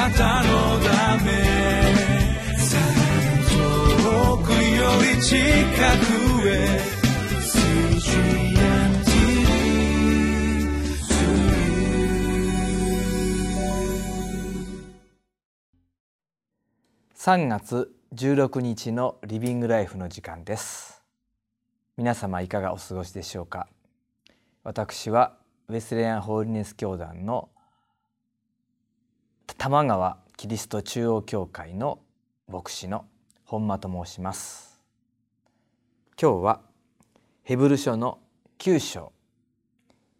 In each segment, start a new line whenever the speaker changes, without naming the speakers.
なたのため遠くより近くへ
3月16日のリビングライフの時間です。皆様いかがお過ごしでしょうか？私はウェスレアンホーリネス教団の玉川キリスト中央教会の牧師の本間と申します。今日はヘブル書の9章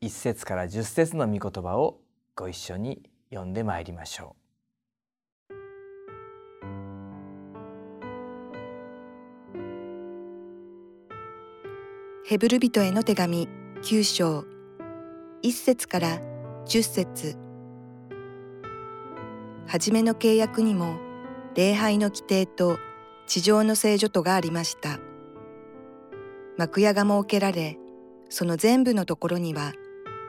1節から10節の御言葉をご一緒に読んでまいりましょう。
ヘブル人への手紙9章1節から10節。初めの契約にも礼拝の規定と地上の聖女とがありました。幕屋が設けられその全部のところには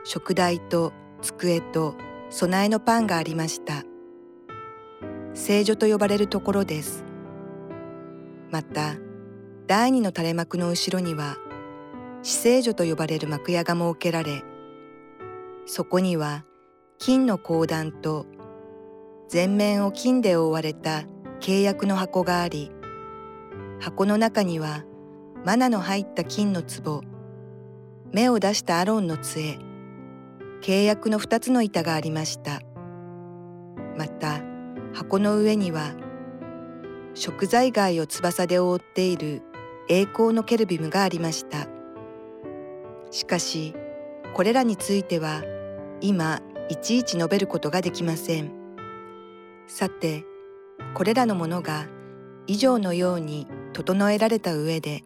食台と机と備えのパンがありました。聖女と呼ばれるところです。また第二の垂れ幕の後ろには死聖所と呼ばれる幕屋が設けられそこには金の講談と全面を金で覆われた契約の箱があり箱の中にはマナの入った金の壺目を出したアロンの杖契約の二つの板がありましたまた箱の上には食材街を翼で覆っている栄光のケルビムがありました。しかしこれらについては今いちいち述べることができませんさてこれらのものが以上のように整えられた上で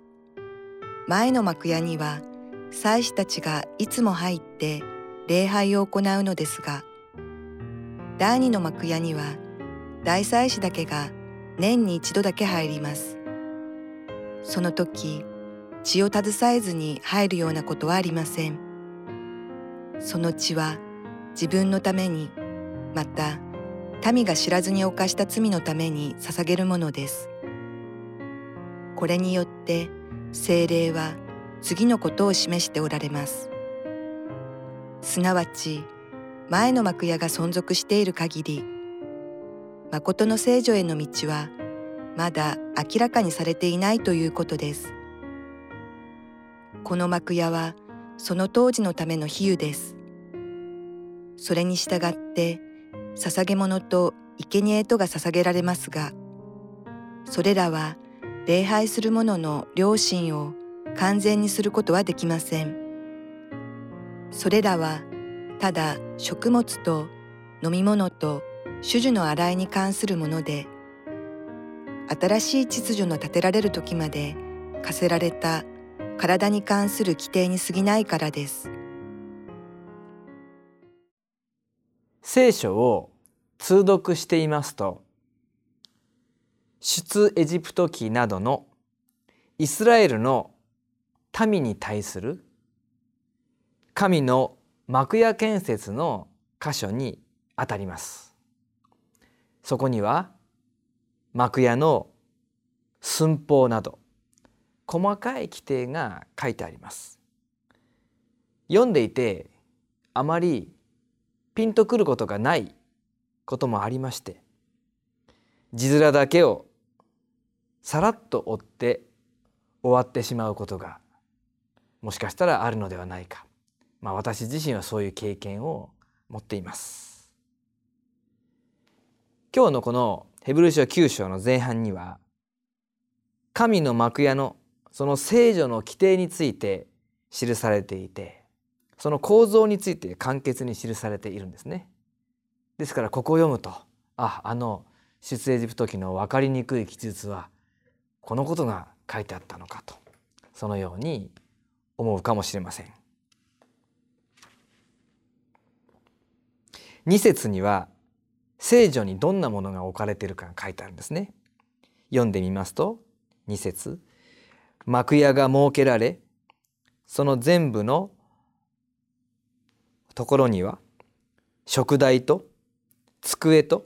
前の幕屋には祭司たちがいつも入って礼拝を行うのですが第二の幕屋には大祭司だけが年に一度だけ入ります。その時血を携えずに入るようなことはありません。その血は自分のためにまた民が知らずに犯した罪のために捧げるものです。これによって精霊は次のことを示しておられます。すなわち前の幕屋が存続している限り誠の聖女への道はまだ明らかにされていないということです。この幕屋はその当時のための比喩です。それに従って捧げ物と生贄とが捧げられますが、それらは礼拝する者の良心を完全にすることはできません。それらはただ食物と飲み物と種々の洗いに関するもので、新しい秩序の立てられる時まで課せられた体に関する規定に過ぎないからです
聖書を通読していますと出エジプト記などのイスラエルの民に対する神の幕屋建設の箇所にあたります。そこには幕屋の寸法など細かい規定が書いてあります。読んでいてあまりピンとくることがないこともありまして字面だけをさらっと追って終わってしまうことがもしかしたらあるのではないか、まあ、私自身はそういう経験を持っています。今日のこのヘブル書9章の前半には神の幕屋のその聖女の規定について記されていてその構造について簡潔に記されているんですね。ですからここを読むとああの出エジプト記の分かりにくい記述はこのことが書いてあったのかとそのように思うかもしれません。2節には聖女にどんなものが置かれているかが書いてあるんですね。読んでみますと2節幕屋が設けられその全部のところには食台と机と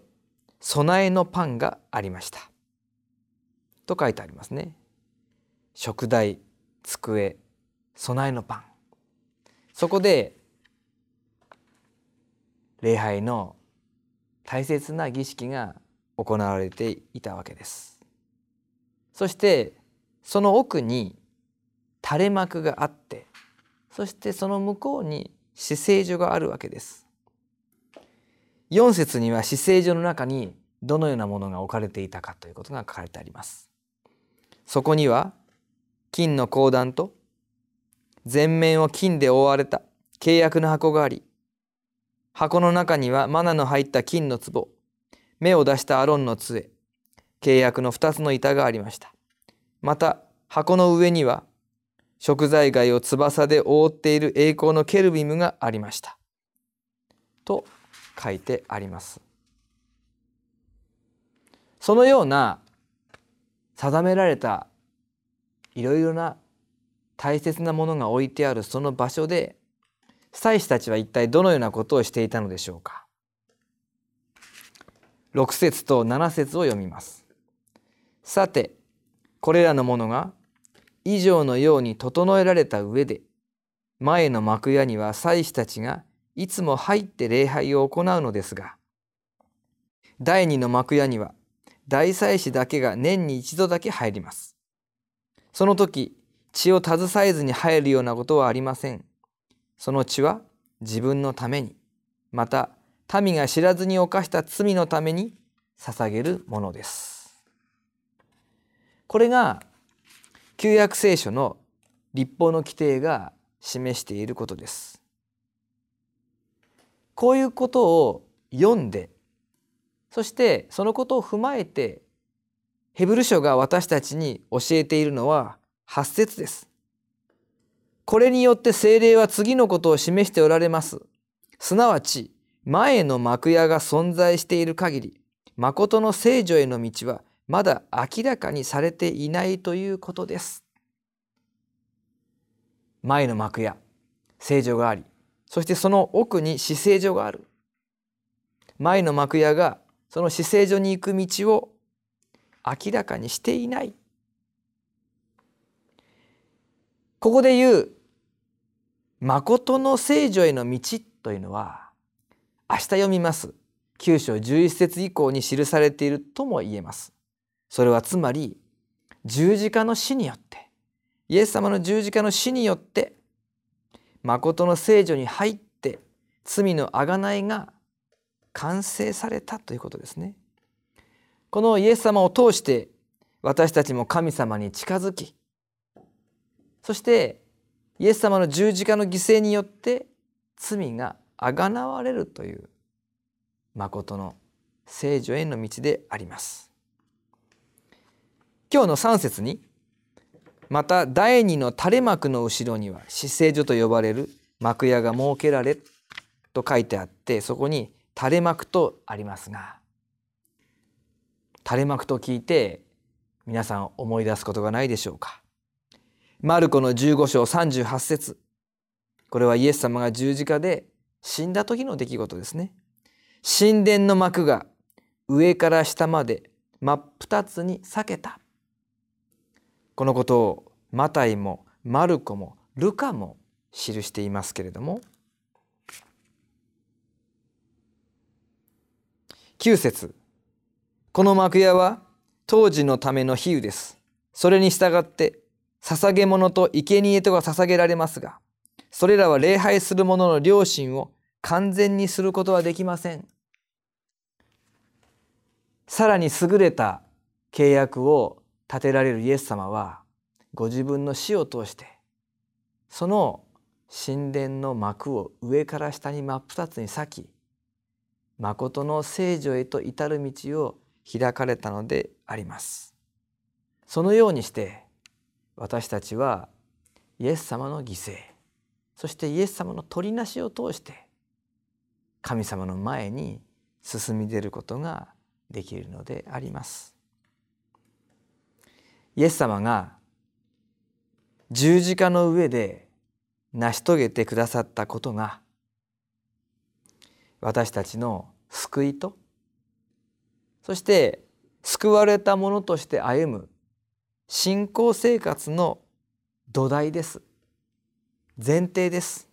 備えのパンがありました。と書いてありますね。食台机備えのパン。そこで礼拝の大切な儀式が行われていたわけです。そしてその奥に垂れ幕があってそしてその向こうに死聖所があるわけです。4節には死聖所の中にどのようなものが置かれていたかということが書かれてあります。そこには金の鉱弾と全面を金で覆われた契約の箱があり箱の中にはマナの入った金の壺目を出したアロンの杖契約の2つの板がありました。また箱の上には食材貝を翼で覆っている栄光のケルビムがありました。と書いてあります。そのような定められたいろいろな大切なものが置いてあるその場所で祭司たちは一体どのようなことをしていたのでしょうか。6節と7節を読みます。さてこれらのものが以上のように整えられた上で前の幕屋には祭司たちがいつも入って礼拝を行うのですが第二の幕屋には大祭司だけが年に一度だけ入ります。その時血を携えずに入るようなことはありません。その血は自分のためにまた民が知らずに犯した罪のために捧げるものです。これが旧約聖書の立法の規定が示していることですこういうことを読んでそしてそのことを踏まえてヘブル書が私たちに教えているのは8節です。これによって精霊は次のことを示しておられます。すなわち前の幕屋が存在している限り誠の聖女への道はまだ明らかにされていないということです。前の幕屋聖女がありそしてその奥に死聖所がある。前の幕屋がその死聖所に行く道を明らかにしていない。ここで言う誠の聖女への道というのは明日読みます。9章11節以降に記されているとも言えます。それはつまり十字架の死によってイエス様の十字架の死によって誠の聖女に入って罪の贖いが完成されたということですね。このイエス様を通して私たちも神様に近づきそしてイエス様の十字架の犠牲によって罪があがなわれるという誠の聖女への道であります。今日の3節にまた第二の垂れ幕の後ろには死聖所と呼ばれる幕屋が設けられと書いてあってそこに垂れ幕とありますが垂れ幕と聞いて皆さん思い出すことがないでしょうか？マルコの15章38節これはイエス様が十字架で死んだ時の出来事ですね。神殿の幕が上から下まで真っ二つに裂けた。このことをマタイもマルコもルカも記していますけれども9節この幕屋は当時のための比喩です。それに従って捧げ物と生贄とが捧げられますが、それらは礼拝する者の良心を完全にすることはできません。さらに優れた契約を立てられるイエス様は、ご自分の死を通して、その神殿の幕を上から下に真っ二つに裂き、誠の聖女へと至る道を開かれたのであります。そのようにして私たちはイエス様の犠牲そしてイエス様の取りなしを通して神様の前に進み出ることができるのであります。イエス様が十字架の上で成し遂げてくださったことが私たちの救いとそして救われた者として歩む信仰生活の土台です。前提です。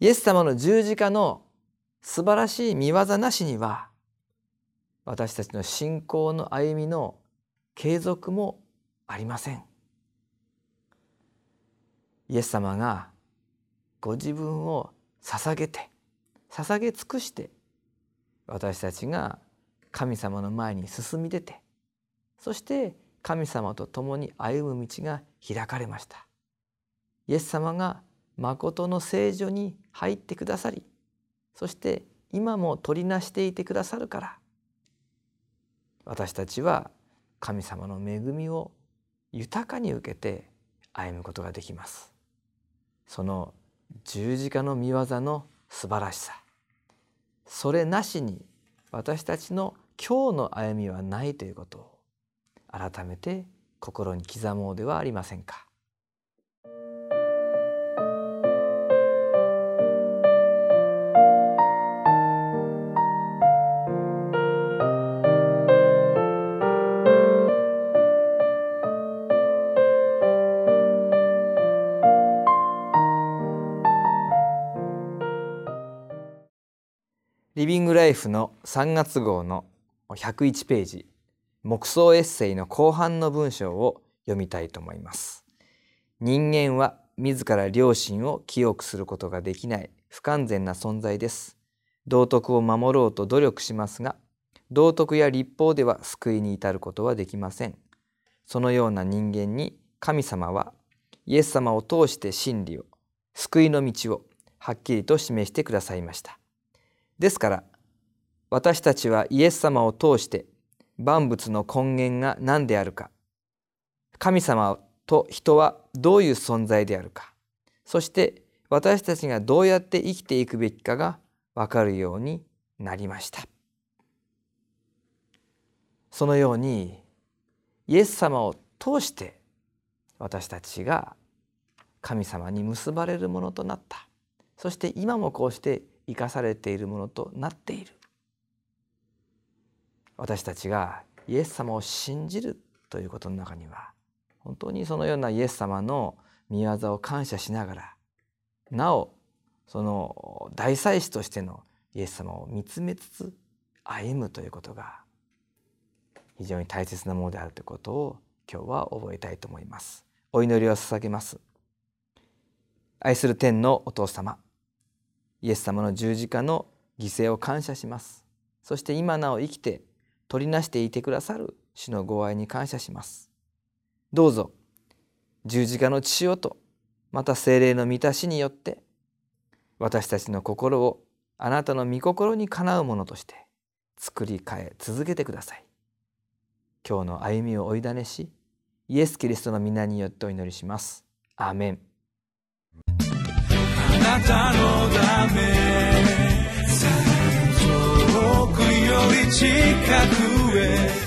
イエス様の十字架の素晴らしい見業なしには私たちの信仰の歩みの継続もありません。イエス様がご自分を捧げて捧げ尽くして私たちが神様の前に進み出てそして神様と共に歩む道が開かれました。イエス様が誠の聖女に入ってくださりそして今も取りなしていてくださるから私たちは神様の恵みを豊かに受けて歩むことができます。その十字架の御業の素晴らしさ。それなしに私たちの今日の歩みはないということを改めて心に刻もうではありませんか。リビングライフの3月号の101ページ黙想エッセイの後半の文章を読みたいと思います。人間は自ら良心を清くすることができない不完全な存在です。道徳を守ろうと努力しますが道徳や立法では救いに至ることはできません。そのような人間に神様はイエス様を通して真理を救いの道をはっきりと示してくださいました。ですから私たちはイエス様を通して万物の根源が何であるか神様と人はどういう存在であるかそして私たちがどうやって生きていくべきかが分かるようになりました。そのようにイエス様を通して私たちが神様に結ばれるものとなった。そして今もこうして生かされているものとなっている。私たちがイエス様を信じるということの中には本当にそのようなイエス様の御業を感謝しながらなおその大祭司としてのイエス様を見つめつつ歩むということが非常に大切なものであるということを今日は覚えたいと思います。お祈りを捧げます。愛する天のお父様イエス様の十字架の犠牲を感謝します。そして今なお生きて取りなしていてくださる主のご愛に感謝します。どうぞ十字架の血潮とまた精霊の満たしによって私たちの心をあなたの御心にかなうものとして作り変え続けてください。今日の歩みを追いだねしイエス・キリストの皆によってお祈りします。アーメン。
なたのため。遠くより近くへ。